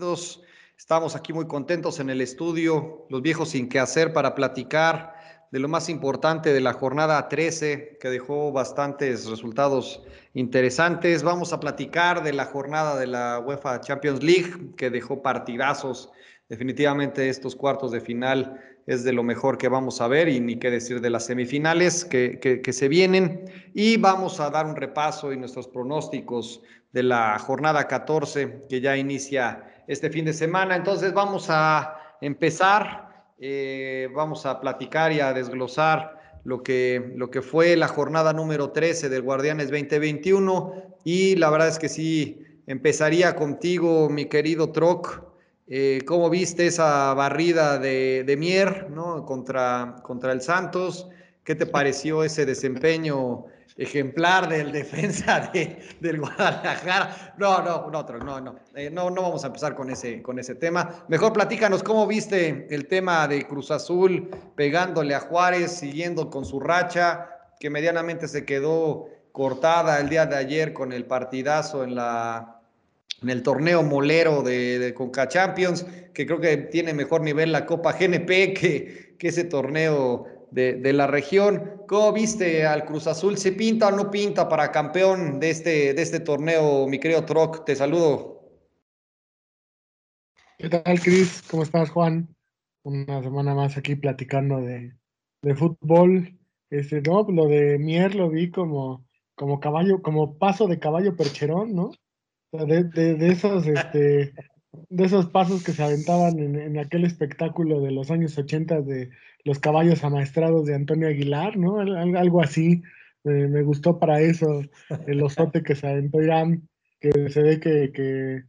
bienvenidos. Estamos aquí muy contentos en el estudio, los viejos sin qué hacer para platicar de lo más importante de la jornada 13, que dejó bastantes resultados interesantes. Vamos a platicar de la jornada de la UEFA Champions League, que dejó partidazos. Definitivamente estos cuartos de final es de lo mejor que vamos a ver y ni qué decir de las semifinales que, que, se vienen. Y vamos a dar un repaso y nuestros pronósticos de la jornada 14 que ya inicia este fin de semana. Entonces vamos a empezar, eh, vamos a platicar y a desglosar lo que, lo que fue la jornada número 13 del Guardianes 2021 y la verdad es que sí, empezaría contigo, mi querido Troc. Eh, ¿Cómo viste esa barrida de, de Mier ¿no? contra, contra el Santos? ¿Qué te pareció ese desempeño ejemplar del defensa de, del Guadalajara. No, no, no, no, no, eh, no, no vamos a empezar con ese, con ese tema. Mejor platícanos cómo viste el tema de Cruz Azul pegándole a Juárez, siguiendo con su racha, que medianamente se quedó cortada el día de ayer con el partidazo en la en el torneo molero de, de, Conca Champions, que creo que tiene mejor nivel la Copa GNP que, que ese torneo de, la región. ¿Cómo viste al Cruz Azul? ¿Se pinta o no pinta para campeón de este, de este torneo, mi querido Troc? Te saludo. ¿Qué tal, Cris? ¿Cómo estás, Juan? Una semana más aquí platicando de, de fútbol. Este, no, lo de Mier lo vi como, como caballo, como paso de caballo percherón, ¿no? De, de, de esos, este, de esos pasos que se aventaban en, en, aquel espectáculo de los años 80 de los caballos amaestrados de Antonio Aguilar, ¿no? Algo así. me gustó para eso el osote que se aventó Irán, que se ve que, que,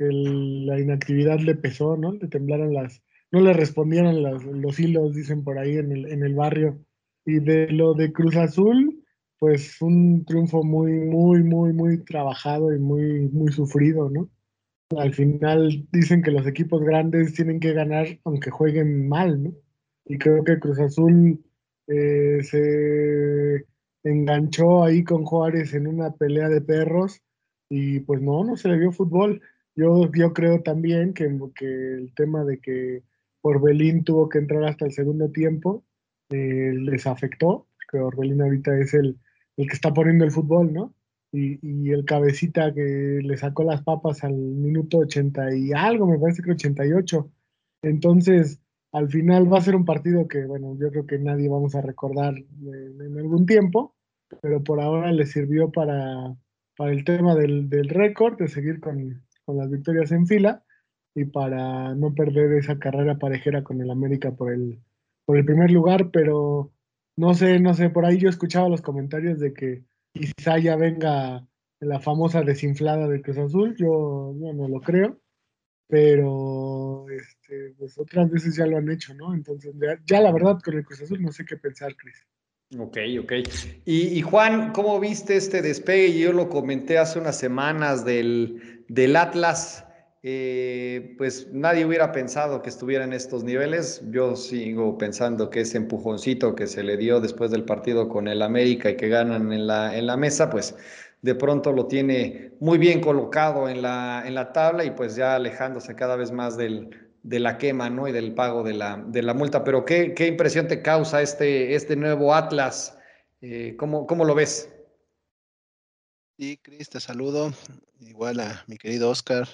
la inactividad le pesó, ¿no? Le temblaron las, no le respondieron las, los hilos, dicen por ahí en el, en el barrio. Y de lo de Cruz Azul, pues un triunfo muy, muy, muy, muy trabajado y muy, muy sufrido, ¿no? Al final dicen que los equipos grandes tienen que ganar aunque jueguen mal, ¿no? Y creo que Cruz Azul eh, se enganchó ahí con Juárez en una pelea de perros y pues no, no se le vio fútbol. Yo, yo creo también que, que el tema de que Orbelín tuvo que entrar hasta el segundo tiempo eh, les afectó, que Orbelín ahorita es el, el que está poniendo el fútbol, ¿no? y, el cabecita que le sacó las papas al minuto 80 y algo, me parece que 88. Entonces, al final va a ser un partido que, bueno, yo creo que nadie vamos a recordar en, algún tiempo, pero por ahora le sirvió para, para el tema del, del récord, de seguir con, con, las victorias en fila y para no perder esa carrera parejera con el América por el, por el primer lugar, pero no sé, no sé, por ahí yo escuchaba los comentarios de que quizá ya venga la famosa desinflada de Cruz Azul, yo, no lo creo, pero este, pues otras veces ya lo han hecho, ¿no? Entonces, ya, la verdad con el Cruz Azul no sé qué pensar, Cris. Ok, ok. Y, Juan, ¿cómo viste este despegue? Yo lo comenté hace unas semanas del, del Atlas. Eh, pues nadie hubiera pensado que estuviera en estos niveles. Yo sigo pensando que ese empujoncito que se le dio después del partido con el América y que ganan en la, en la mesa, pues de pronto lo tiene muy bien colocado en la, en la tabla y pues ya alejándose cada vez más del, de la quema ¿no? y del pago de la, de la multa. Pero ¿qué, ¿qué, impresión te causa este, este nuevo Atlas? Eh, ¿cómo, ¿Cómo lo ves? Sí, Cris, te saludo. Igual a mi querido Oscar,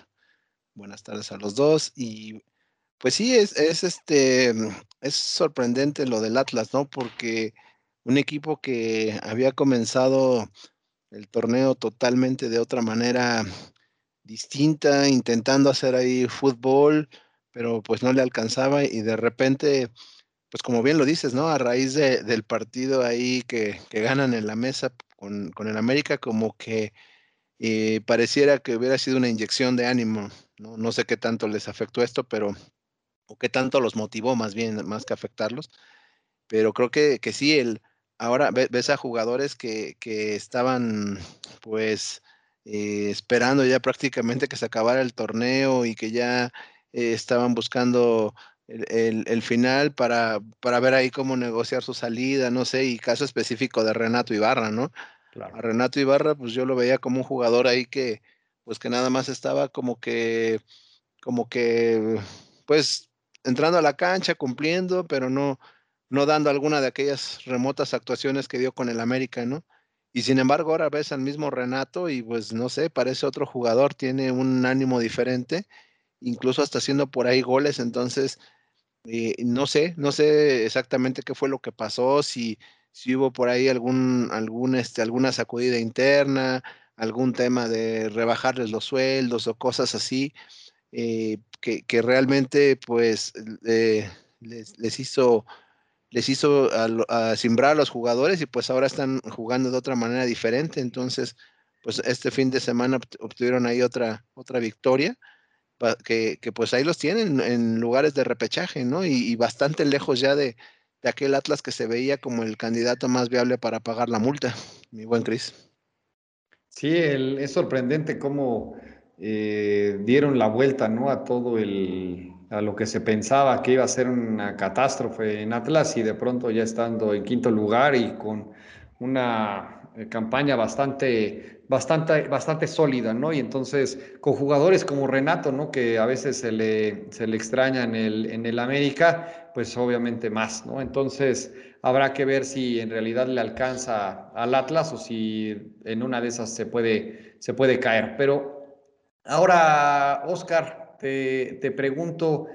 Buenas tardes a los dos. Y pues sí, es, es este es sorprendente lo del Atlas, ¿no? Porque un equipo que había comenzado el torneo totalmente de otra manera distinta, intentando hacer ahí fútbol, pero pues no le alcanzaba y de repente, pues como bien lo dices, ¿no? A raíz de, del partido ahí que, que, ganan en la mesa con, con el América, como que eh, pareciera que hubiera sido una inyección de ánimo ¿no? No sé qué tanto les afectó esto, pero, o qué tanto los motivó más bien, más que afectarlos. Pero creo que, que sí, el, ahora ves a jugadores que, que estaban pues eh, esperando ya prácticamente que se acabara el torneo y que ya eh, estaban buscando el, el, final para, para ver ahí cómo negociar su salida, no sé, y caso específico de Renato Ibarra, ¿no? A Renato Ibarra, pues yo lo veía como un jugador ahí que, pues que nada más estaba como que como que, pues, entrando a la cancha, cumpliendo, pero no, no dando alguna de aquellas remotas actuaciones que dio con el América, ¿no? Y sin embargo, ahora ves al mismo Renato y pues no sé, parece otro jugador, tiene un ánimo diferente, incluso hasta haciendo por ahí goles, entonces, eh, no sé, no sé exactamente qué fue lo que pasó, si, si hubo por ahí algún, algún, este, alguna sacudida interna, algún tema de rebajarles los sueldos o cosas así, eh, que, que, realmente pues les, les, hizo les hizo a, a simbrar a los jugadores y pues ahora están jugando de otra manera diferente. Entonces, pues este fin de semana obtuvieron ahí otra, otra victoria, que, pues ahí los tienen en lugares de repechaje, ¿no? Y, bastante lejos ya de, aquel Atlas que se veía como el candidato más viable para pagar la multa, mi buen Cris. Sí, es sorprendente cómo eh, dieron la vuelta, ¿no? A todo el, a lo que se pensaba que iba a ser una catástrofe en Atlas y de pronto ya estando en quinto lugar y con una eh, campaña bastante, bastante, bastante sólida, ¿no? Y entonces con jugadores como Renato, ¿no? Que a veces se le, se le extraña en el, en el América, pues obviamente más, ¿no? Entonces habrá que ver si en realidad le alcanza al Atlas o si en una de esas se puede, se puede caer. Pero ahora, Oscar, te, te pregunto,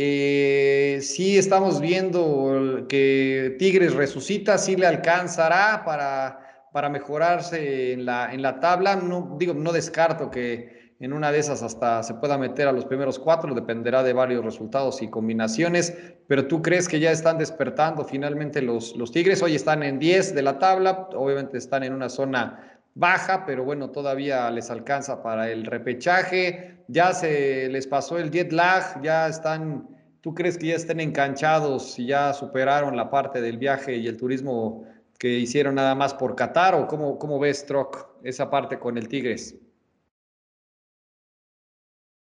eh, si estamos viendo que Tigres resucita, si le alcanzará para, para mejorarse en la, en la tabla. No, digo, no descarto que en una de esas hasta se pueda meter a los primeros cuatro, dependerá de varios resultados y combinaciones, pero tú crees que ya están despertando finalmente los, los Tigres, hoy están en 10 de la tabla, obviamente están en una zona baja, pero bueno, todavía les alcanza para el repechaje. Ya se les pasó el jet lag, ya están, ¿tú crees que ya estén enganchados y ya superaron la parte del viaje y el turismo que hicieron nada más por Qatar? ¿O cómo, cómo ves, Troc, esa parte con el Tigres?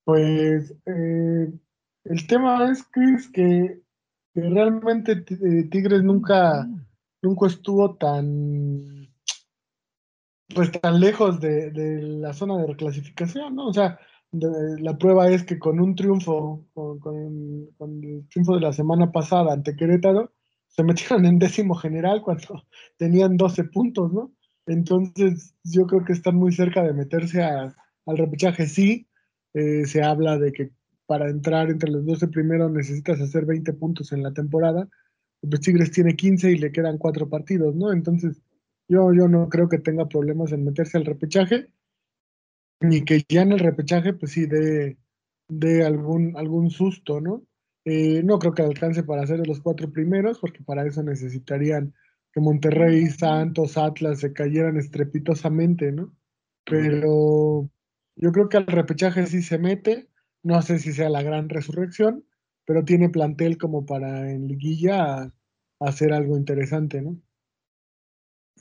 Pues eh, el tema es, Chris, que, que realmente eh, Tigres nunca, nunca estuvo tan pues tan lejos de, de, la zona de reclasificación, ¿no? O sea, la prueba es que con un triunfo, con, con, con, el triunfo de la semana pasada ante Querétaro, se metieron en décimo general cuando tenían 12 puntos, ¿no? Entonces, yo creo que están muy cerca de meterse al repechaje. Sí, eh, se habla de que para entrar entre los 12 primeros necesitas hacer 20 puntos en la temporada. Pues Tigres tiene 15 y le quedan cuatro partidos, ¿no? Entonces, yo, yo no creo que tenga problemas en meterse al repechaje, ni que ya en el repechaje, pues sí, dé de algún, algún susto, ¿no? Eh, no creo que alcance para ser de los cuatro primeros, porque para eso necesitarían que Monterrey, Santos, Atlas se cayeran estrepitosamente, ¿no? Pero yo creo que al repechaje sí se mete, no sé si sea la gran resurrección, pero tiene plantel como para en liguilla hacer algo interesante, ¿no?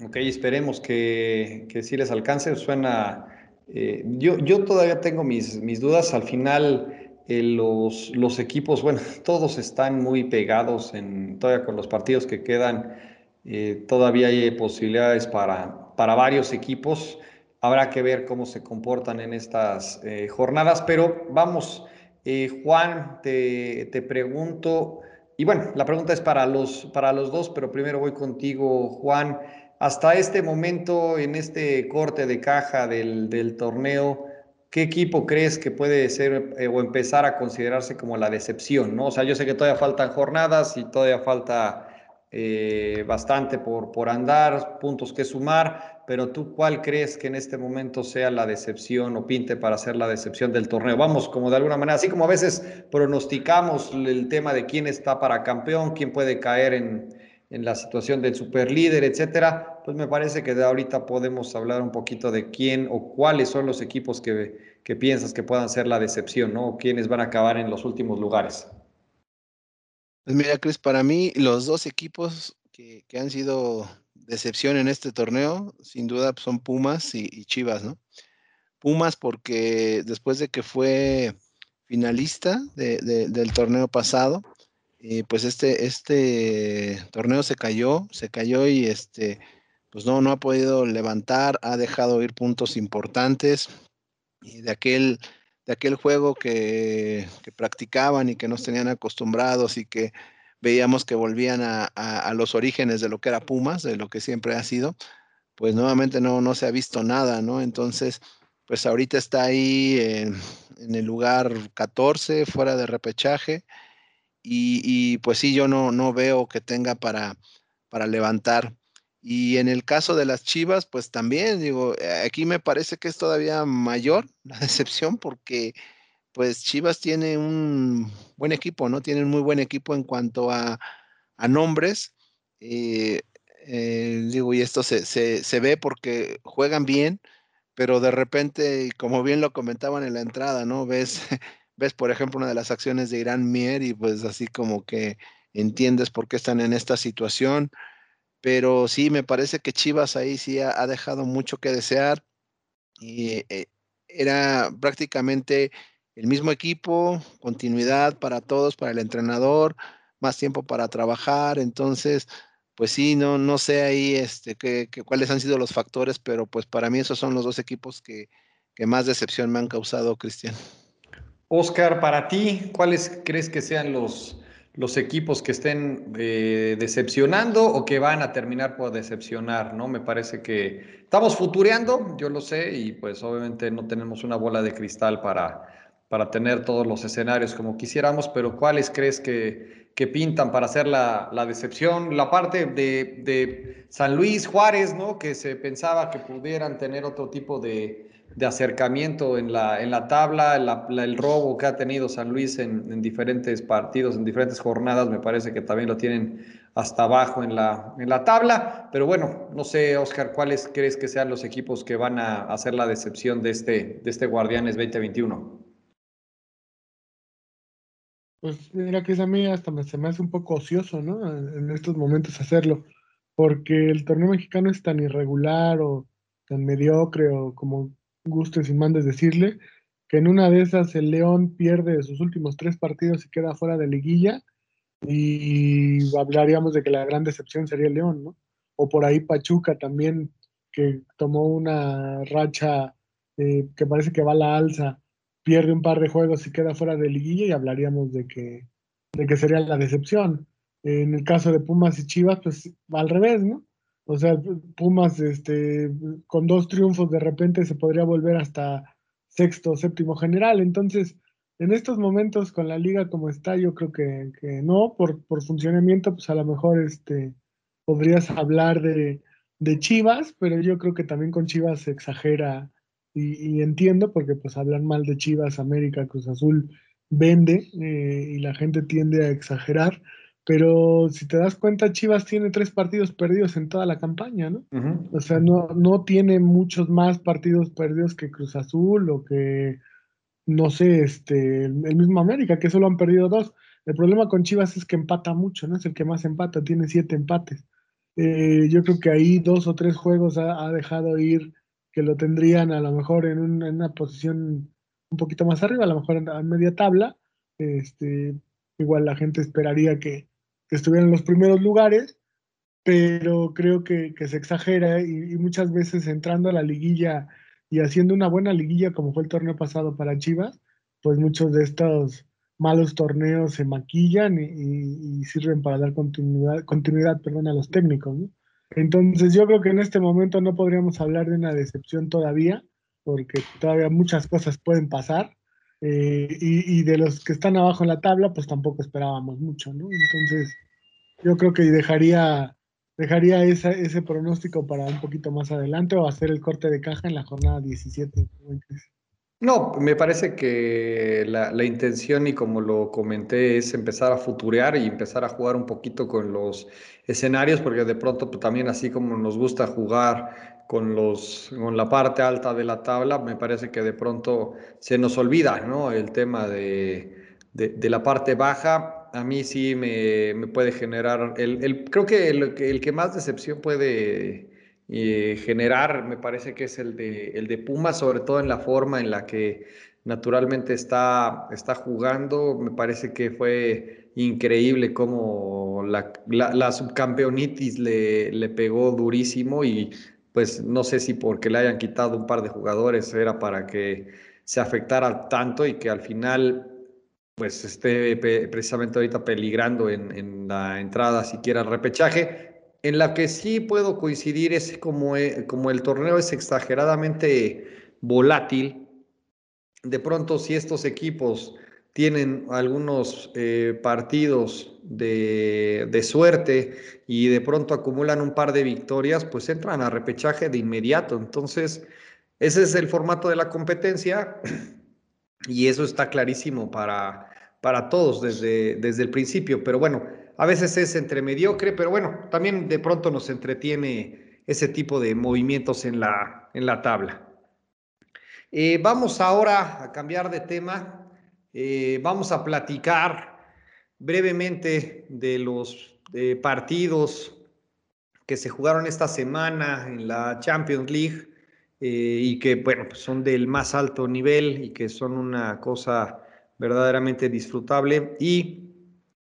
Ok, esperemos que, que sí les alcance. Suena. Eh, yo, yo todavía tengo mis, mis dudas. Al final, eh, los, los equipos, bueno, todos están muy pegados en, todavía con los partidos que quedan. Eh, todavía hay posibilidades para, para varios equipos. Habrá que ver cómo se comportan en estas eh, jornadas. Pero vamos, Juan, te, te pregunto. Y bueno, la pregunta es para los, para los dos, pero primero voy contigo, Juan. Hasta este momento, en este corte de caja del, del torneo, ¿qué equipo crees que puede ser eh, o empezar a considerarse como la decepción? ¿no? O sea, yo sé que todavía faltan jornadas y todavía falta eh, bastante por, por andar, puntos que sumar, pero tú cuál crees que en este momento sea la decepción o pinte para ser la decepción del torneo? Vamos, como de alguna manera, así como a veces pronosticamos el tema de quién está para campeón, quién puede caer en en la situación del superlíder, etcétera, pues me parece que de ahorita podemos hablar un poquito de quién o cuáles son los equipos que, que piensas que puedan ser la decepción, ¿no? O quiénes van a acabar en los últimos lugares. Pues mira, Cris, para mí los dos equipos que, que, han sido decepción en este torneo, sin duda son Pumas y, Chivas, ¿no? Pumas porque después de que fue finalista de, del torneo pasado, eh, pues este, este torneo se cayó, se cayó y este, pues no, no ha podido levantar, ha dejado ir puntos importantes. Y de aquel, de aquel juego que, practicaban y que nos tenían acostumbrados y que veíamos que volvían a, los orígenes de lo que era Pumas, de lo que siempre ha sido, pues nuevamente no, no se ha visto nada, ¿no? Entonces, pues ahorita está ahí en el lugar 14, fuera de repechaje, y, pues sí, yo no, no veo que tenga para, para levantar. Y en el caso de las Chivas, pues también, digo, eh, aquí me parece que es todavía mayor la decepción porque pues Chivas tiene un buen equipo, ¿no? Tiene un muy buen equipo en cuanto a, nombres. Eh, eh, digo, y esto se, se, ve porque juegan bien, pero de repente, como bien lo comentaban en la entrada, ¿no? Ves, ves, por ejemplo, una de las acciones de Irán Mier y pues así como que entiendes por qué están en esta situación pero sí, me parece que Chivas ahí sí ha, dejado mucho que desear. Y eh, era prácticamente el mismo equipo, continuidad para todos, para el entrenador, más tiempo para trabajar. Entonces, pues sí, no, no sé ahí este, qué, cuáles han sido los factores, pero pues para mí esos son los dos equipos que, que más decepción me han causado, Cristian. Oscar, para ti, ¿cuáles crees que sean los, los equipos que estén eh, decepcionando o que van a terminar por decepcionar, ¿no? Me parece que estamos futureando, yo lo sé, y pues obviamente no tenemos una bola de cristal para, para tener todos los escenarios como quisiéramos, pero ¿cuáles crees que, que pintan para hacer la, la decepción? La parte de, de San Luis, Juárez, ¿no? Que se pensaba que pudieran tener otro tipo de de acercamiento en la, en la tabla, el robo que ha tenido San Luis en, diferentes partidos, en diferentes jornadas, me parece que también lo tienen hasta abajo en la, en la tabla. Pero bueno, no sé, Oscar, ¿cuáles crees que sean los equipos que van a hacer la decepción de este, de este Guardianes 2021? Pues mira que es a mí hasta me, se me hace un poco ocioso, ¿no? En estos momentos hacerlo, porque el torneo mexicano es tan irregular o tan mediocre o como gustes y mandes decirle, que en una de esas el León pierde sus últimos tres partidos y queda fuera de liguilla, y hablaríamos de que la gran decepción sería el León, ¿no? O por ahí Pachuca también, que tomó una racha eh, que parece que va a la alza, pierde un par de juegos y queda fuera de liguilla, y hablaríamos de que, de que sería la decepción. En el caso de Pumas y Chivas, pues al revés, ¿no? O sea, Pumas, este, con dos triunfos de repente se podría volver hasta sexto o séptimo general. Entonces, en estos momentos con la liga como está, yo creo que, no, por, por, funcionamiento, pues a lo mejor este, podrías hablar de, de, Chivas, pero yo creo que también con Chivas se exagera y, entiendo porque pues hablan mal de Chivas, América, Cruz Azul vende eh, y la gente tiende a exagerar pero si te das cuenta, Chivas tiene tres partidos perdidos en toda la campaña, ¿no? O sea, no, no tiene muchos más partidos perdidos que Cruz Azul o que, no sé, este, el, mismo América, que solo han perdido dos. El problema con Chivas es que empata mucho, ¿no? Es el que más empata, tiene siete empates. Eh, yo creo que ahí dos o tres juegos ha, dejado ir que lo tendrían a lo mejor en, una posición un poquito más arriba, a lo mejor en, media tabla. Este, igual la gente esperaría que, que estuvieran en los primeros lugares, pero creo que, se exagera y, muchas veces entrando a la liguilla y haciendo una buena liguilla como fue el torneo pasado para Chivas, pues muchos de estos malos torneos se maquillan y, sirven para dar continuidad, continuidad perdón, a los técnicos. Entonces yo creo que en este momento no podríamos hablar de una decepción todavía, porque todavía muchas cosas pueden pasar. Eh, y, de los que están abajo en la tabla, pues tampoco esperábamos mucho, ¿no? Entonces, yo creo que dejaría, dejaría ese pronóstico para un poquito más adelante o hacer el corte de caja en la jornada 17. No, me parece que la, la, intención, y como lo comenté, es empezar a futurear y empezar a jugar un poquito con los escenarios, porque de pronto pues, también así como nos gusta jugar con, los, con la parte alta de la tabla, me parece que de pronto se nos olvida ¿no? el tema de, de, la parte baja. A mí sí me, me puede generar, el, el, creo que el, el, que más decepción puede eh, generar, me parece que es el de, el de Puma, sobre todo en la forma en la que naturalmente está, está jugando. Me parece que fue increíble cómo la, la, la subcampeonitis le, le, pegó durísimo y pues no sé si porque le hayan quitado un par de jugadores era para que se afectara tanto y que al final pues esté precisamente ahorita peligrando en, la entrada siquiera al repechaje. En la que sí puedo coincidir es como, eh, como el torneo es exageradamente volátil, de pronto si estos equipos tienen algunos eh, partidos de, de, suerte y de pronto acumulan un par de victorias, pues entran a repechaje de inmediato. Entonces, ese es el formato de la competencia y eso está clarísimo para, para todos desde, desde el principio. Pero bueno, a veces es entre mediocre, pero bueno, también de pronto nos entretiene ese tipo de movimientos en la, en la tabla. Eh, vamos ahora a cambiar de tema. Eh, vamos a platicar brevemente de los eh, partidos que se jugaron esta semana en la Champions League y que, bueno, pues son del más alto nivel y que son una cosa verdaderamente disfrutable. Y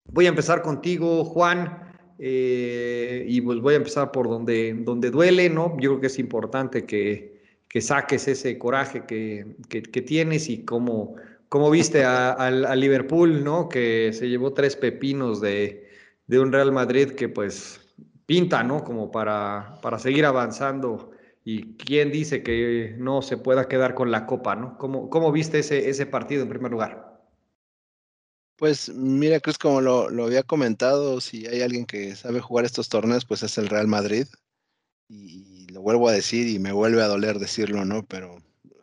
voy a empezar contigo, Juan. y pues voy a empezar por donde, donde duele, ¿no? Yo creo que es importante que, que saques ese coraje que, que, tienes y cómo, cómo viste a, Liverpool, ¿no? Que se llevó tres pepinos de, de, un Real Madrid que pues pinta, ¿no? Como para, para seguir avanzando. Y quién dice que no se pueda quedar con la copa, ¿no? ¿Cómo, cómo viste ese, ese partido en primer lugar? Pues mira, Cruz, como lo, lo, había comentado, si hay alguien que sabe jugar estos torneos, pues es el Real Madrid. Y, lo vuelvo a decir y me vuelve a doler decirlo, ¿no? Pero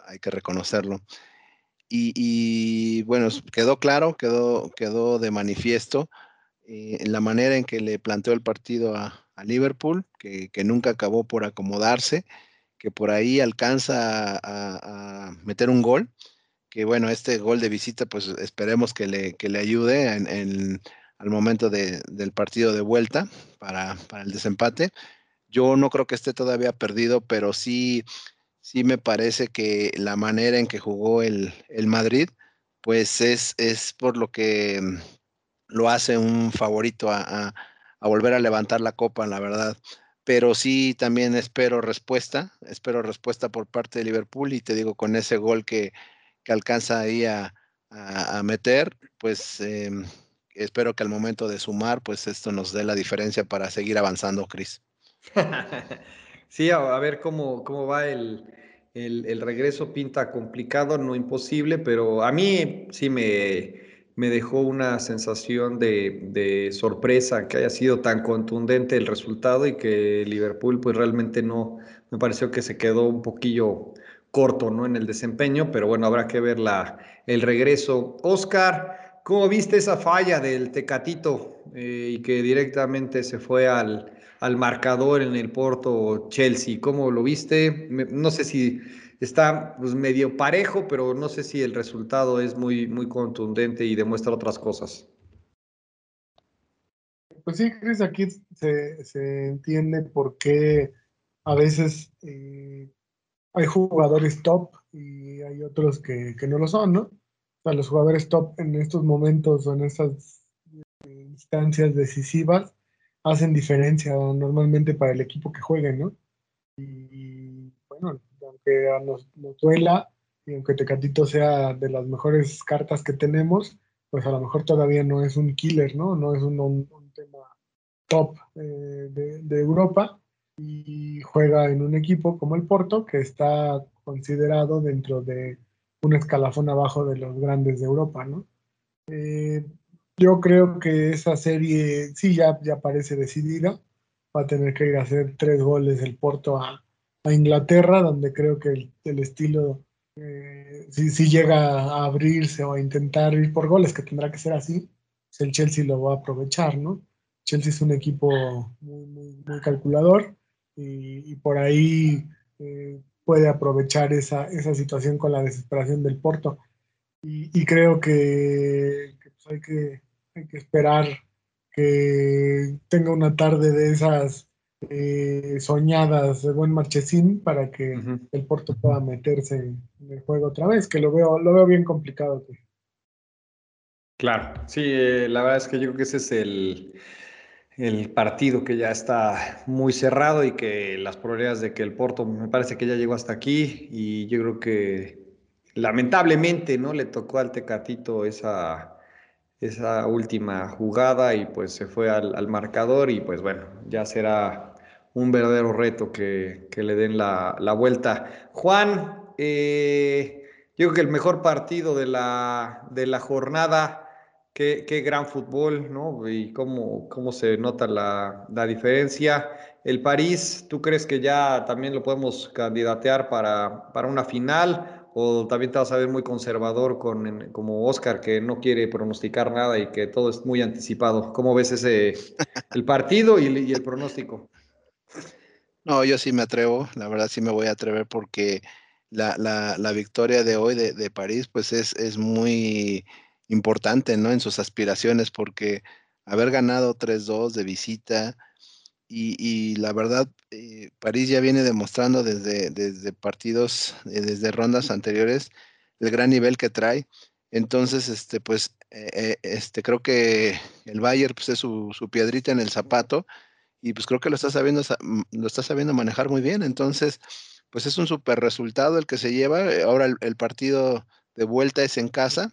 hay que reconocerlo. Y, bueno, quedó claro, quedó, quedó de manifiesto eh, la manera en que le planteó el partido a, Liverpool, que, nunca acabó por acomodarse, que por ahí alcanza a, meter un gol, que bueno, este gol de visita, pues esperemos que le, que le ayude en, al momento del partido de vuelta para, para el desempate. Yo no creo que esté todavía perdido, pero sí, sí me parece que la manera en que jugó el, Madrid, pues es, es por lo que mm, lo hace un favorito a, volver a levantar la copa, la verdad. Pero sí también espero respuesta, espero respuesta por parte de Liverpool y te digo, con ese gol que, alcanza ahí a, meter, pues em, espero que al momento de sumar, pues esto nos dé la diferencia para seguir avanzando, Cris. sí, a, ver cómo, cómo va el, el, regreso. Pinta complicado, no imposible, pero a mí sí me, me dejó una sensación de, sorpresa que haya sido tan contundente el resultado y que Liverpool pues realmente no, me pareció que se quedó un poquillo corto ¿no? en el desempeño, pero bueno, habrá que ver la, el regreso. Oscar, ¿cómo viste esa falla del Tecatito eh, y que directamente se fue al, al marcador en el Porto Chelsea. ¿Cómo lo viste? No sé si está pues, medio parejo, pero no sé si el resultado es muy, muy contundente y demuestra otras cosas. Pues sí, aquí se, entiende por qué a veces eh, hay jugadores top y hay otros que, que, no lo son, ¿no? O sea, los jugadores top en estos momentos o en estas instancias decisivas hacen diferencia normalmente para el equipo que jueguen, ¿no? Y bueno, aunque nos, nos duela y aunque Tecatito sea de las mejores cartas que tenemos, pues a lo mejor todavía no es un killer, ¿no? No es un, tema top eh, de, de, Europa y juega en un equipo como el Porto, que está considerado dentro de un escalafón abajo de los grandes de Europa, ¿no? Eh, yo creo que esa serie sí ya, ya parece decidida. Va a tener que ir a hacer tres goles el Porto a, Inglaterra, donde creo que el, estilo, eh, si, llega a abrirse o a intentar ir por goles, que tendrá que ser así, pues el Chelsea lo va a aprovechar, ¿no? Chelsea es un equipo muy, calculador y, por ahí eh, puede aprovechar esa, esa situación con la desesperación del Porto. Y, creo que, que pues hay que hay que esperar que tenga una tarde de esas eh, soñadas de buen marchesín para que el Porto pueda meterse en el juego otra vez, que lo veo, lo veo bien complicado. Claro, sí, eh, la verdad es que yo creo que ese es el, el partido que ya está muy cerrado y que las probabilidades de que el Porto me parece que ya llegó hasta aquí y yo creo que lamentablemente, ¿no? Le tocó al Tecatito esa, esa última jugada y pues se fue al, marcador y pues bueno, ya será un verdadero reto que, le den la, vuelta. Juan, eh, yo creo que el mejor partido de la, de la jornada, qué, gran fútbol, ¿no? Y cómo, cómo se nota la, la, diferencia. El París, ¿tú crees que ya también lo podemos candidatear para, para una final? O también te vas a ver muy conservador con, como Oscar, que no quiere pronosticar nada y que todo es muy anticipado. ¿Cómo ves ese, el partido y, el pronóstico? No, yo sí me atrevo, la verdad sí me voy a atrever porque la, la, victoria de hoy de, de, París pues es, es muy importante, ¿no? En sus aspiraciones porque haber ganado 3-2 de visita, y, la verdad, eh, París ya viene demostrando desde, desde partidos, eh, desde rondas anteriores, el gran nivel que trae. Entonces, este, pues, eh, este, creo que el Bayern pues, es su, piedrita en el zapato y pues creo que lo está sabiendo, lo está sabiendo manejar muy bien. Entonces, pues es un super resultado el que se lleva. Ahora el, partido de vuelta es en casa.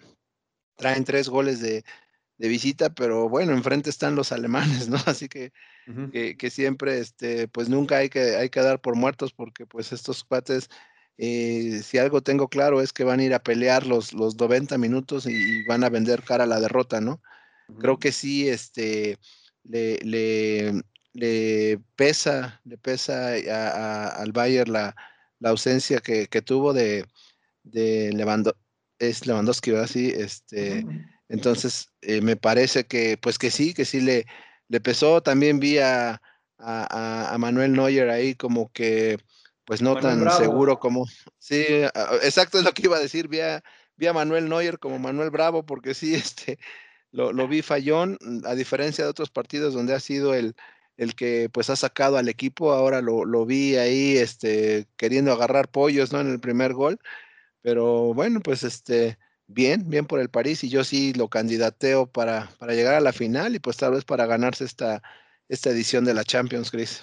Traen tres goles de, de visita, pero bueno, enfrente están los alemanes, ¿no? Así que que, siempre, este, pues nunca hay que, hay que dar por muertos porque pues estos cuates, eh, si algo tengo claro es que van a ir a pelear los, los 90 minutos y, van a vender cara a la derrota, ¿no? Creo que sí, este, le, le, pesa, le pesa al Bayern la, la ausencia que, tuvo de, de es Lewandowski, ¿verdad? Sí, este, entonces eh, me parece que, pues que sí, que sí le, le pesó. También vi a, Manuel Neuer ahí como que, pues no tan seguro como. Sí, exacto es lo que iba a decir. Vi a, vi a Manuel Neuer como Manuel Bravo, porque sí, este, lo, lo, vi fallón, a diferencia de otros partidos donde ha sido el, el que pues ha sacado al equipo. Ahora lo, lo vi ahí este, queriendo agarrar pollos ¿no? en el primer gol. Pero bueno, pues este bien, bien por el París y yo sí lo candidateo para, para llegar a la final y pues tal vez para ganarse esta, esta edición de la Champions, Chris.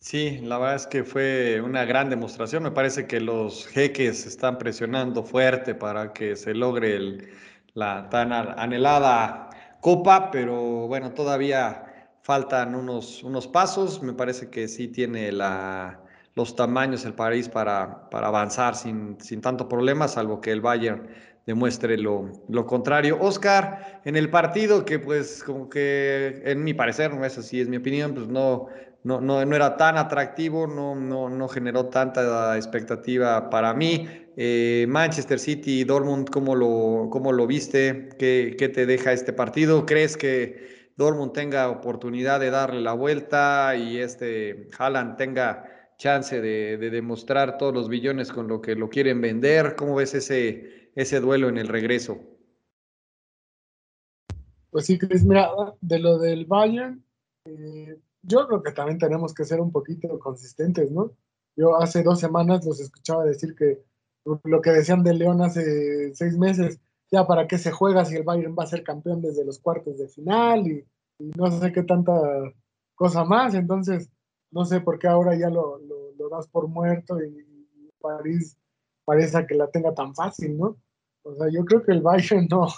Sí, la verdad es que fue una gran demostración. Me parece que los jeques están presionando fuerte para que se logre el, la tan anhelada copa, pero bueno, todavía faltan unos, unos pasos. Me parece que sí tiene la, los tamaños el París para, para avanzar sin, sin tanto problema, salvo que el Bayern demuestre lo, lo, contrario. Oscar, en el partido que pues como que en mi parecer, no es así, es mi opinión, pues no, no, no, era tan atractivo, no, no, no generó tanta expectativa para mí. Eh, Manchester City y Dortmund, ¿cómo lo, cómo lo viste? ¿Qué, ¿Qué te deja este partido? ¿Crees que Dortmund tenga oportunidad de darle la vuelta y este Haaland tenga chance de, demostrar todos los billones con lo que lo quieren vender. ¿Cómo ves ese, duelo en el regreso? Pues sí, Cris, mira, de lo del Bayern, eh, yo creo que también tenemos que ser un poquito consistentes, ¿no? Yo hace dos semanas los escuchaba decir que lo que decían de León hace seis meses, ya para qué se juega si el Bayern va a ser campeón desde los cuartos de final y no sé qué tanta cosa más. Entonces, no sé por qué ahora ya lo, lo, das por muerto y, París parece que la tenga tan fácil, ¿no? O sea, yo creo que el Bayern no,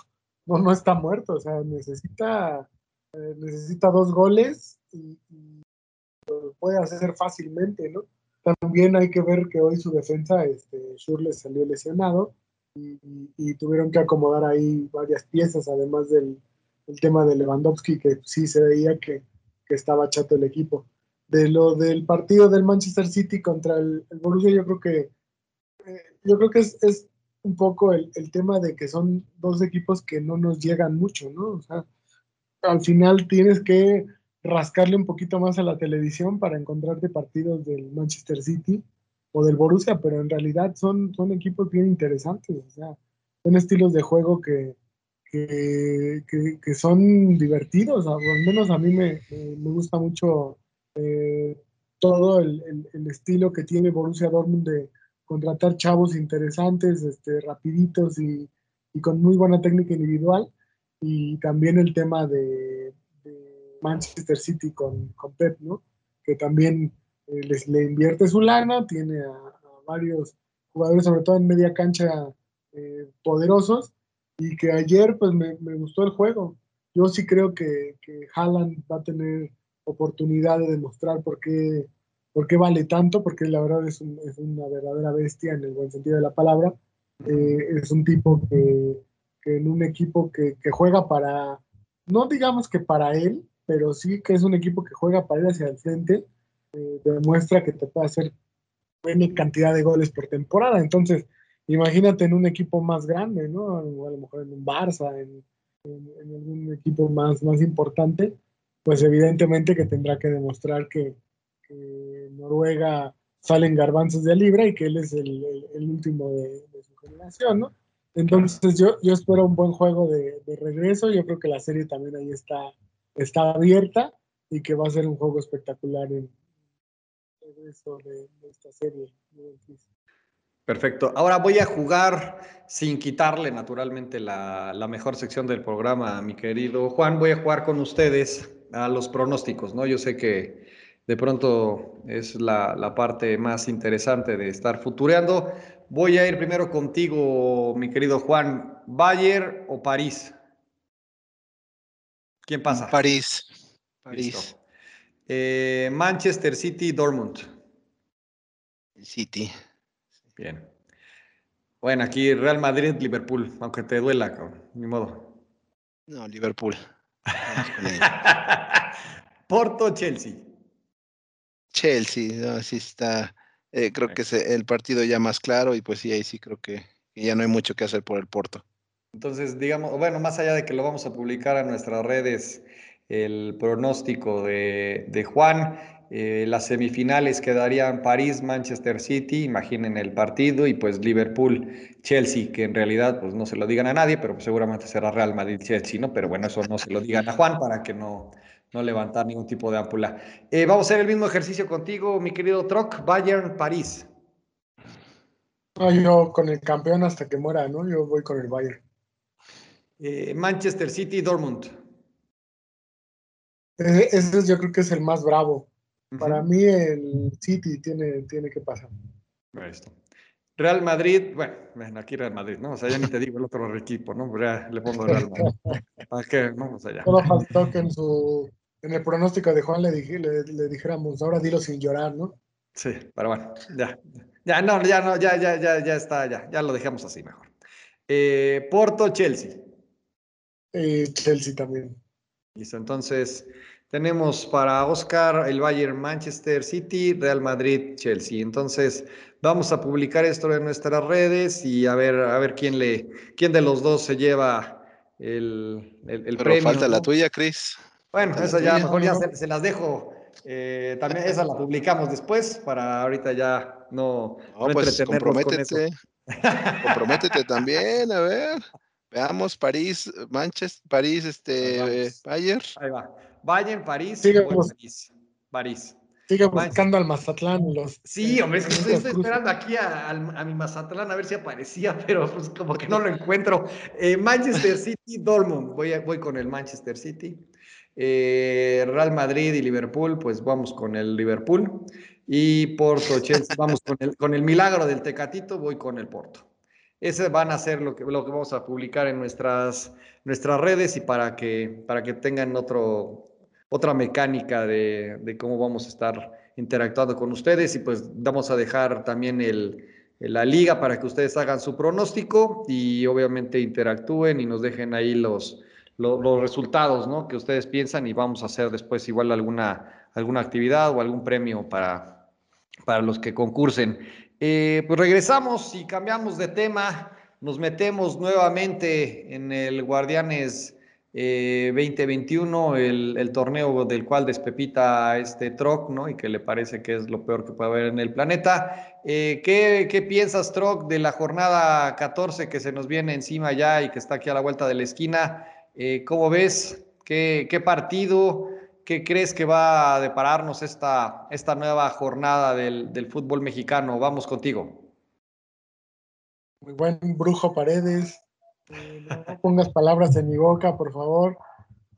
no, no está muerto, o sea, necesita, eh, necesita dos goles y, lo puede hacer fácilmente, ¿no? También hay que ver que hoy su defensa, este, Schurle salió lesionado y, tuvieron que acomodar ahí varias piezas, además del, tema de Lewandowski, que sí se veía que, que estaba chato el equipo de lo del partido del Manchester City contra el, Borussia, yo creo que eh, yo creo que es, es un poco el, el, tema de que son dos equipos que no nos llegan mucho, ¿no? O sea, al final tienes que rascarle un poquito más a la televisión para encontrarte partidos del Manchester City o del Borussia, pero en realidad son, son equipos bien interesantes, o sea, son estilos de juego que, que, que, son divertidos, al menos a mí me, me gusta mucho eh, todo el, estilo que tiene Borussia Dortmund de contratar chavos interesantes, este, rapiditos y, con muy buena técnica individual. Y también el tema de, Manchester City con, con, Pep, ¿no? Que también eh, les, le invierte su lana, tiene a, varios jugadores, sobre todo en media cancha, eh, poderosos, y que ayer pues me, gustó el juego. Yo sí creo que, que Haaland va a tener oportunidad de demostrar por qué, por qué vale tanto, porque la verdad es, es una verdadera bestia en el buen sentido de la palabra. Eh, es un tipo que, que en un equipo que, que, juega para, no digamos que para él, pero sí que es un equipo que juega para ir hacia el frente, eh, demuestra que te puede hacer buena cantidad de goles por temporada. Entonces, imagínate en un equipo más grande, ¿no? A lo mejor en un Barça, en, en, algún equipo más, más importante, pues evidentemente que tendrá que demostrar que, Noruega sale en garbanzos de libra y que él es el, último de, su generación, ¿no? Entonces yo, yo espero un buen juego de, regreso, yo creo que la serie también ahí está, está abierta y que va a ser un juego espectacular en el regreso de, esta serie. Perfecto. Ahora voy a jugar sin quitarle naturalmente la, la, mejor sección del programa, mi querido Juan. Voy a jugar con ustedes a los pronósticos, ¿no? Yo sé que de pronto es la, la parte más interesante de estar futureando. Voy a ir primero contigo, mi querido Juan. ¿Bayern o París? ¿Quién pasa? París. París. Eh, Manchester City, Dortmund. City. Bien. Bueno, aquí Real Madrid, Liverpool, aunque te duela, ni modo. No, Liverpool. Porto, Chelsea. Chelsea, así está. Eh, creo que es el partido ya más claro y pues sí, ahí sí creo que, ya no hay mucho que hacer por el Porto. Entonces, digamos, bueno, más allá de que lo vamos a publicar en nuestras redes, el pronóstico de, de Juan, eh, las semifinales quedarían París, Manchester City, imaginen el partido, y pues Liverpool, Chelsea, que en realidad pues no se lo digan a nadie, pero seguramente será Real Madrid, Chelsea, ¿no? Pero bueno, eso no se lo digan a Juan para que no, no levantar ningún tipo de ámpula. Eh, vamos a hacer el mismo ejercicio contigo, mi querido Troc, Bayern, París. yo con el campeón hasta que muera, ¿no? Yo voy con el Bayern. Eh, Manchester City, Dortmund. ese yo creo que es el más bravo. Para mí el City tiene, tiene que pasar. Real Madrid, bueno, aquí Real Madrid, ¿no? O sea, ya ni te digo el otro equipo, ¿no? Ya le pongo Real Madrid. ¿Para qué? Vamos allá. Solo faltó que en su en el pronóstico de Juan le, dije, le, dijéramos, ahora dilo sin llorar, ¿no? Sí, pero bueno, ya. Ya, no, ya, no, ya, ya, ya, ya está, ya, ya lo dejamos así mejor. Eh, Porto, Chelsea. Eh, Chelsea también. Listo, entonces, tenemos para Oscar el Bayern Manchester City, Real Madrid Chelsea. Entonces, vamos a publicar esto en nuestras redes y a ver, a ver quién le, quién de los dos se lleva el, el, Pero falta la tuya, Chris. Bueno, esa ya mejor ya se, las dejo. Eh, también esa la publicamos después para ahorita ya no, no, pues, comprométete. comprométete también, a ver. Veamos París, Manchester, París, este, Bayern. Ahí va. Bayern, París, Sigue París. París. Sigue buscando al Mazatlán. Los, sí, hombre, es que estoy, esperando aquí a, mi Mazatlán a ver si aparecía, pero pues como que no lo encuentro. Eh, Manchester City, Dortmund. Voy, voy con el Manchester City. Eh, Real Madrid y Liverpool, pues vamos con el Liverpool. Y Porto, Chelsea, vamos con el, con el milagro del Tecatito, voy con el Porto. Ese van a ser lo que, lo que vamos a publicar en nuestras, nuestras redes y para que, para que tengan otro, otra mecánica de, cómo vamos a estar interactuando con ustedes y pues vamos a dejar también la liga para que ustedes hagan su pronóstico y obviamente interactúen y nos dejen ahí los, los, resultados ¿no? que ustedes piensan y vamos a hacer después igual alguna, alguna actividad o algún premio para, para los que concursen. Eh, pues regresamos y cambiamos de tema, nos metemos nuevamente en el Guardianes 2021, eh, el, torneo del cual despepita este Troc, ¿no? Y que le parece que es lo peor que puede haber en el planeta. Eh, ¿qué, piensas, Troc, de la jornada 14 que se nos viene encima ya y que está aquí a la vuelta de la esquina? Eh, ¿Cómo ves? ¿Qué, partido? ¿Qué crees que va a depararnos esta, esta nueva jornada del, del fútbol mexicano? Vamos contigo. Muy buen brujo Paredes. Eh, no pongas palabras en mi boca, por favor.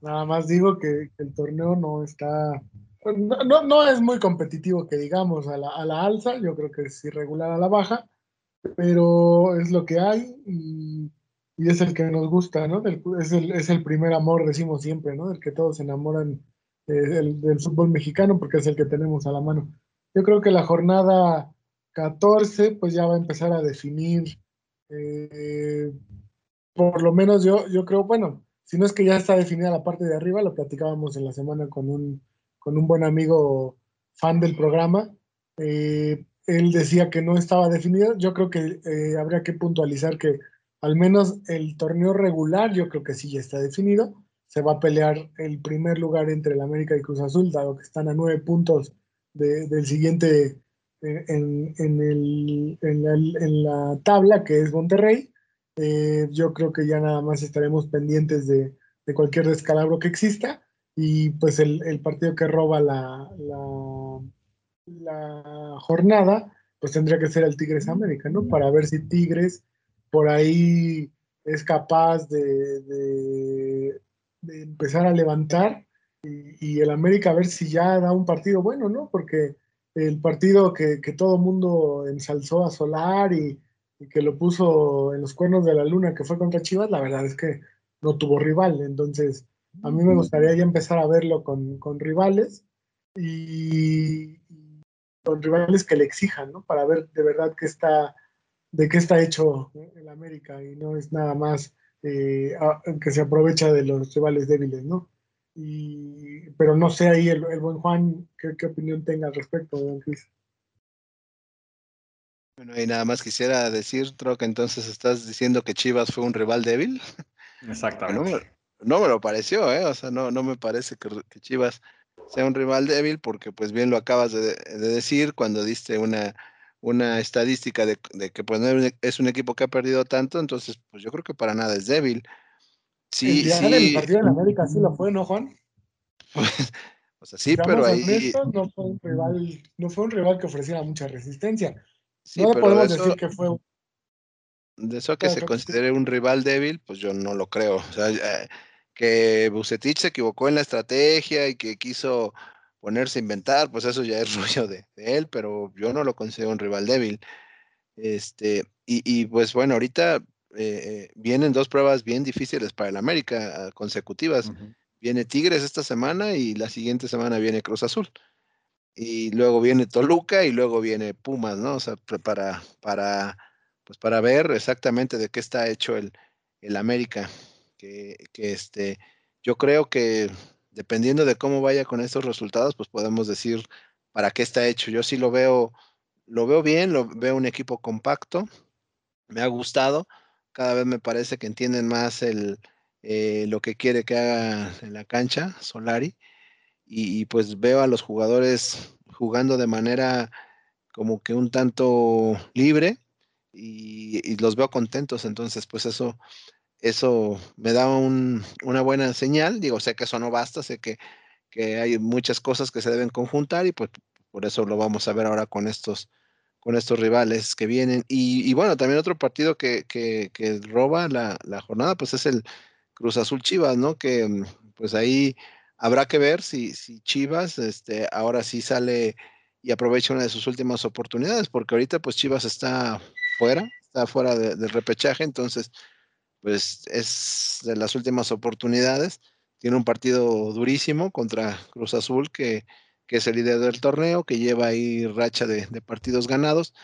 Nada más digo que, el torneo no está, pues, no, no, es muy competitivo, que digamos, a la, a la, alza, yo creo que es irregular a la baja, pero es lo que hay y, es el que nos gusta, ¿no? es, el, es el primer amor, decimos siempre, ¿no? Del que todos se enamoran eh, del, fútbol mexicano porque es el que tenemos a la mano. Yo creo que la jornada 14 pues ya va a empezar a definir, eh, por lo menos yo, yo creo, bueno, si no es que ya está definida la parte de arriba, lo platicábamos en la semana con un, con un buen amigo fan del programa. Eh, él decía que no estaba definido. Yo creo que habría que puntualizar que al menos el torneo regular, yo creo que sí ya está definido se va a pelear el primer lugar entre el América y Cruz Azul, dado que están a nueve puntos del siguiente en, la, tabla, que es Monterrey. Eh, yo creo que ya nada más estaremos pendientes de, cualquier descalabro que exista y pues el, partido que roba la, la, jornada, pues tendría que ser el Tigres América, ¿no? Para ver si Tigres por ahí es capaz de de empezar a levantar y, el América a ver si ya da un partido bueno, ¿no? Porque el partido que, que todo mundo ensalzó a Solar y, que lo puso en los cuernos de la luna, que fue contra Chivas, la verdad es que no tuvo rival. Entonces, a mí me gustaría ya empezar a verlo con, con rivales y con rivales que le exijan, ¿no? Para ver de verdad qué está, de qué está hecho el América y no es nada más eh, que se aprovecha de los rivales débiles, ¿no? Y, pero no sé ahí el, buen Juan qué, opinión tenga al respecto, don Cris. Bueno, y nada más quisiera decir, que entonces estás diciendo que Chivas fue un rival débil. Exactamente. No, me lo pareció, ¿eh? O sea, no, no me parece que, Chivas sea un rival débil, porque pues bien lo acabas de decir cuando diste una una estadística de, que pues es un equipo que ha perdido tanto, entonces pues yo creo que para nada es débil. Sí, el, sí. el partido en América sí lo fue, ¿no, Juan? Pues, o sea, sí, pero ahí... no, fue un rival, no fue un rival que ofreciera mucha resistencia. No podemos decir que fue De eso que se considere un rival débil, pues yo no lo creo. O sea, eh, que Bucetich se equivocó en la estrategia y que quiso ponerse a inventar, pues eso ya es rollo de, él, pero yo no lo considero un rival débil. Este, y, pues bueno, ahorita eh, eh, vienen dos pruebas bien difíciles para el América ah, consecutivas. Viene Tigres esta semana y la siguiente semana viene Cruz Azul. Y luego viene Toluca y luego viene Pumas, ¿no? O sea, para, para, pues para ver exactamente de qué está hecho el, el América. Que, que este, yo creo que dependiendo de cómo vaya con estos resultados, pues podemos decir para qué está hecho. Yo sí lo veo, lo veo bien, lo veo un equipo compacto, me ha gustado, cada vez me parece que entienden más el, eh, lo que quiere que haga en la cancha Solari y, pues veo a los jugadores jugando de manera como que un tanto libre y, y los veo contentos, entonces pues eso eso me da una buena señal. Digo, sé que eso no basta, sé que, hay muchas cosas que se deben conjuntar y pues por eso lo vamos a ver ahora con estos, con estos rivales que vienen. Y, bueno, también otro partido que, roba la, jornada, pues es el Cruz Azul Chivas, ¿no? Que pues ahí habrá que ver si, Chivas este, ahora sí sale y aprovecha una de sus últimas oportunidades, porque ahorita pues Chivas está fuera, está fuera del repechaje, entonces pues es de las últimas oportunidades. Tiene un partido durísimo contra Cruz Azul, que, es el líder del torneo, que lleva ahí racha de, partidos ganados.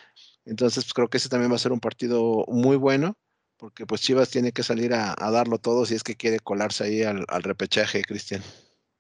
Entonces, pues, creo que ese también va a ser un partido muy bueno, porque pues Chivas tiene que salir a, darlo todo si es que quiere colarse ahí al repechaje, Cristian.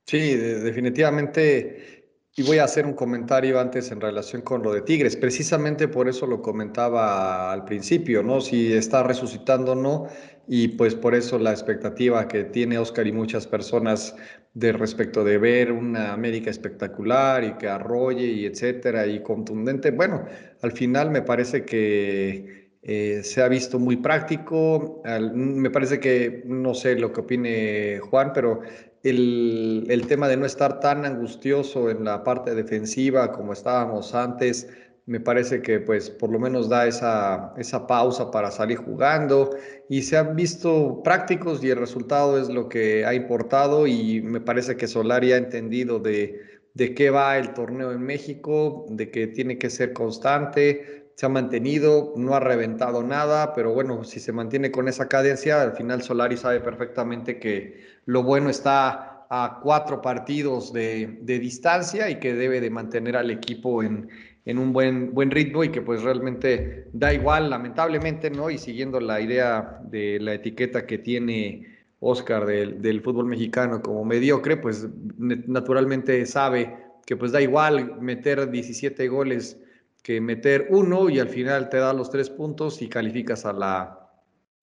Sí, definitivamente y voy a hacer un comentario antes en relación con lo de Tigres. Precisamente por eso lo comentaba al principio, ¿no? Si está resucitando o no. Y pues por eso la expectativa que tiene Oscar y muchas personas de respecto de ver una América espectacular y que arrolle y etcétera y contundente. Bueno, al final me parece que eh, se ha visto muy práctico. me parece que, no sé lo que opine Juan, pero el, tema de no estar tan angustioso en la parte defensiva como estábamos antes, me parece que pues por lo menos da esa, esa pausa para salir jugando. Y se han visto prácticos y el resultado es lo que ha importado y me parece que Solari ha entendido de, de qué va el torneo en México, de que tiene que ser constante, se ha mantenido, no ha reventado nada, pero bueno, si se mantiene con esa cadencia, al final Solari sabe perfectamente que lo bueno está a cuatro partidos de, distancia y que debe de mantener al equipo en, un buen, buen ritmo y que pues realmente da igual, lamentablemente, ¿no? Y siguiendo la idea de la etiqueta que tiene Oscar del, del fútbol mexicano como mediocre, pues naturalmente sabe que pues da igual meter 17 goles que meter uno y al final te da los tres puntos y calificas a la,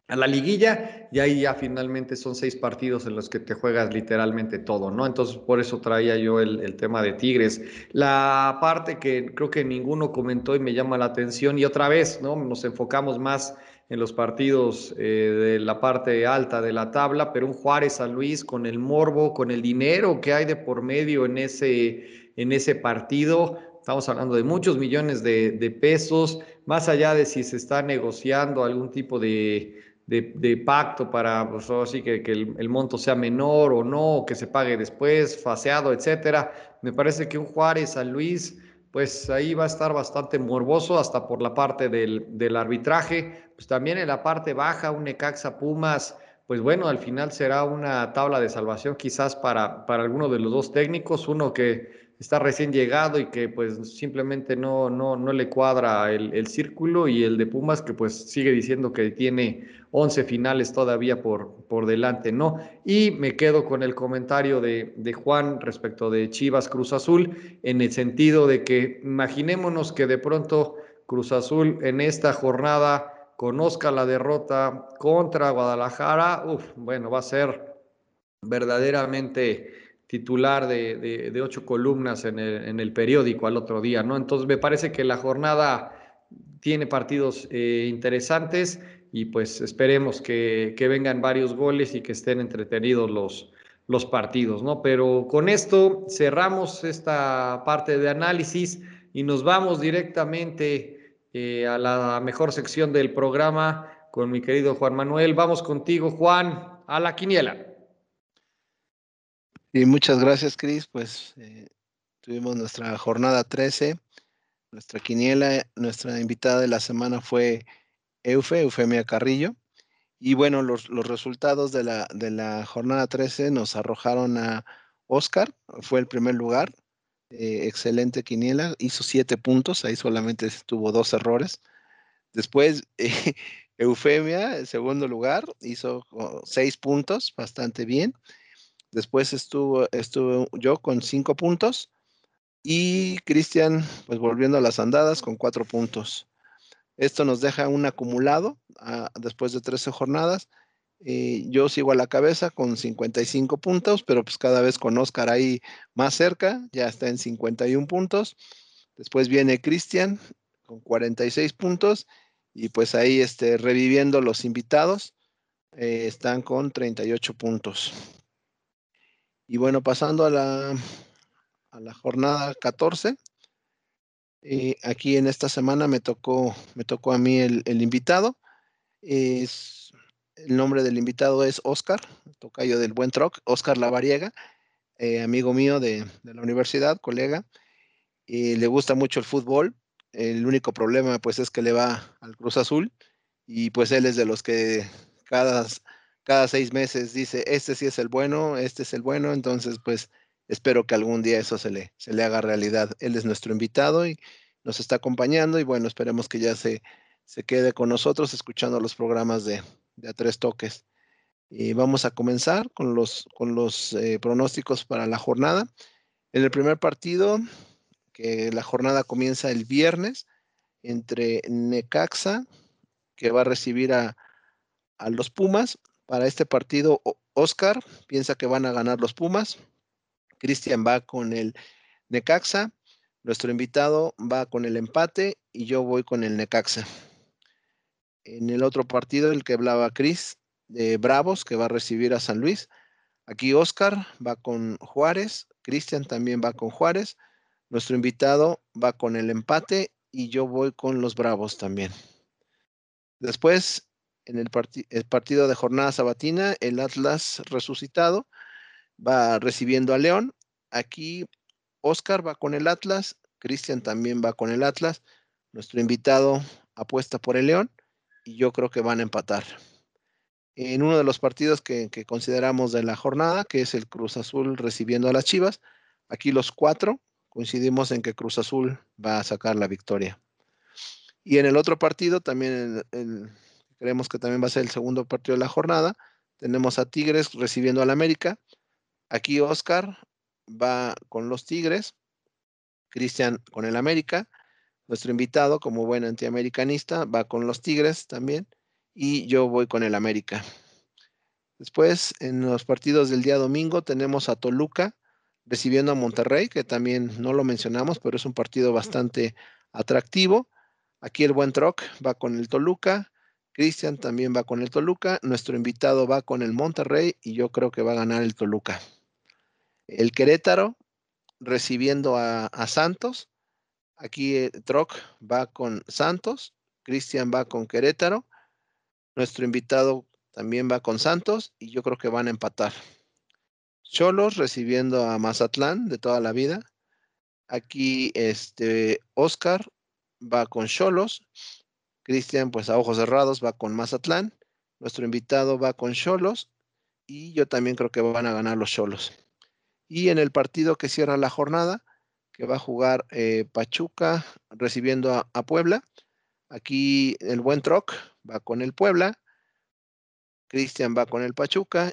a la liguilla y ahí ya finalmente son seis partidos en los que te juegas literalmente todo, ¿no? Entonces por eso traía yo el, tema de Tigres. La parte que creo que ninguno comentó y me llama la atención y otra vez, ¿no? Nos enfocamos más en los partidos eh, de la parte alta de la tabla, pero un Juárez San Luis con el morbo, con el dinero que hay de por medio en ese, en ese partido, Estamos hablando de muchos millones de, pesos, más allá de si se está negociando algún tipo de, pacto para, pues, así que, que el, monto sea menor o no, que se pague después, faseado, etcétera. Me parece que un Juárez San Luis, pues ahí va a estar bastante morboso, hasta por la parte del, del arbitraje. Pues también en la parte baja, un Necaxa Pumas, pues bueno, al final será una tabla de salvación quizás para, para alguno de los dos técnicos, uno que está recién llegado y que pues simplemente no, no, no le cuadra el, círculo y el de Pumas que pues sigue diciendo que tiene 11 finales todavía por, por delante, ¿no? Y me quedo con el comentario de, de Juan respecto de Chivas Cruz Azul en el sentido de que imaginémonos que de pronto Cruz Azul en esta jornada conozca la derrota contra Guadalajara, uf, bueno, va a ser verdaderamente titular de, ocho columnas en el, periódico al otro día, ¿no? Entonces me parece que la jornada tiene partidos eh, interesantes y pues esperemos que, vengan varios goles y que estén entretenidos los, los partidos, ¿no? Pero con esto cerramos esta parte de análisis y nos vamos directamente eh, a la mejor sección del programa con mi querido Juan Manuel. Vamos contigo, Juan, a la quiniela. Y muchas gracias, Cris. Pues eh, tuvimos nuestra jornada 13, nuestra quiniela, nuestra invitada de la semana fue Eufe, Eufemia Carrillo. Y bueno, los, resultados de la, de la, jornada 13 nos arrojaron a Oscar, fue el primer lugar, eh, excelente quiniela, hizo siete puntos, ahí solamente tuvo dos errores. Después, Eufemia, en segundo lugar, hizo oh, seis puntos, bastante bien. Después estuvo, estuvo yo con cinco puntos y Cristian, pues volviendo a las andadas con cuatro puntos. Esto nos deja un acumulado ah, después de 13 jornadas. Eh, yo sigo a la cabeza con 55 puntos, pero pues cada vez con Oscar ahí más cerca, ya está en 51 puntos. Después viene Cristian con 46 puntos y pues ahí este, reviviendo los invitados, eh, están con 38 puntos. Y bueno, pasando a la, a la jornada 14, eh, aquí en esta semana me tocó, me tocó a mí el, invitado. Es, el nombre del invitado es Oscar, tocayo del Buen Troc, Oscar Lavariega, eh, amigo mío de, la universidad, colega. Y le gusta mucho el fútbol. El único problema pues es que le va al Cruz Azul y pues él es de los que cada cada seis meses dice, este sí es el bueno, este es el bueno, entonces pues espero que algún día eso se le, se le haga realidad. Él es nuestro invitado y nos está acompañando y bueno, esperemos que ya se, se quede con nosotros escuchando los programas de, de A Tres Toques. Y vamos a comenzar con los, con los eh, pronósticos para la jornada. En el primer partido, que la jornada comienza el viernes, entre Necaxa, que va a recibir a, a los Pumas, para este partido, Oscar piensa que van a ganar los Pumas. Cristian va con el Necaxa. Nuestro invitado va con el empate y yo voy con el Necaxa. En el otro partido, el que hablaba Cris, de Bravos, que va a recibir a San Luis. Aquí Oscar va con Juárez, Cristian también va con Juárez. Nuestro invitado va con el empate y yo voy con los Bravos también. Después, en el, partido de jornada sabatina, el Atlas resucitado va recibiendo a León. Aquí Oscar va con el Atlas, Cristian también va con el Atlas, Nuestro invitado apuesta por el León y yo creo que van a empatar. En uno de los partidos que, que consideramos de la jornada, que es el Cruz Azul recibiendo a las Chivas, aquí los cuatro coincidimos en que Cruz Azul va a sacar la victoria. Y en el otro partido, también creemos que también va a ser el segundo partido de la jornada, tenemos a Tigres recibiendo al América. Aquí Oscar va con los Tigres, Cristian con el América. Nuestro invitado, como buen antiamericanista, va con los Tigres también. Y yo voy con el América. Después, en los partidos del día domingo, tenemos a Toluca recibiendo a Monterrey, que también no lo mencionamos, pero es un partido bastante atractivo. Aquí el buen Troc va con el Toluca, Cristian también va con el Toluca, nuestro invitado va con el Monterrey y yo creo que va a ganar el Toluca. El Querétaro recibiendo a, Santos. Aquí eh, Troc va con Santos, Cristian va con Querétaro, nuestro invitado también va con Santos y yo creo que van a empatar. Cholos recibiendo a Mazatlán de toda la vida. Aquí este Oscar va con Cholos. Cristian, pues a ojos cerrados, va con Mazatlán. Nuestro invitado va con Cholos. Y yo también creo que van a ganar los Cholos. Y en el partido que cierra la jornada, que va a jugar eh, Pachuca recibiendo a, a, Puebla. Aquí el buen Troc va con el Puebla. Cristian va con el Pachuca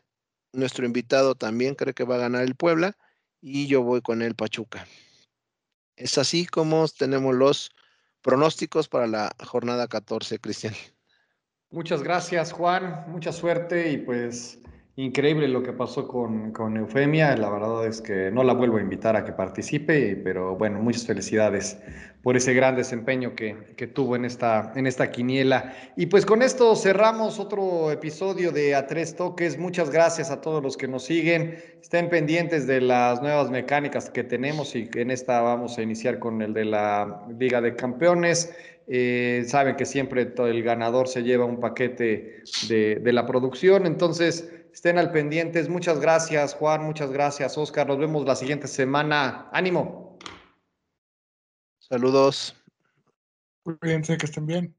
nuestro invitado también cree que va a ganar el Puebla y yo voy con el Pachuca. Es así como tenemos los pronósticos para la jornada 14, Cristian. Muchas gracias, Juan. Mucha suerte y pues Increíble lo que pasó con, con, Eufemia, la verdad es que no la vuelvo a invitar a que participe, pero bueno, muchas felicidades por ese gran desempeño que, que, tuvo en esta, en esta quiniela. Y pues con esto cerramos otro episodio de A Tres Toques. Muchas gracias a todos los que nos siguen. Estén pendientes de las nuevas mecánicas que tenemos y en esta vamos a iniciar con el de la Liga de Campeones. Eh, saben que siempre el ganador se lleva un paquete de, de la producción, entonces Estén al pendientes. Muchas gracias, Juan. Muchas gracias, Oscar. Nos vemos la siguiente semana. Ánimo. Saludos. Cuídense, que estén bien.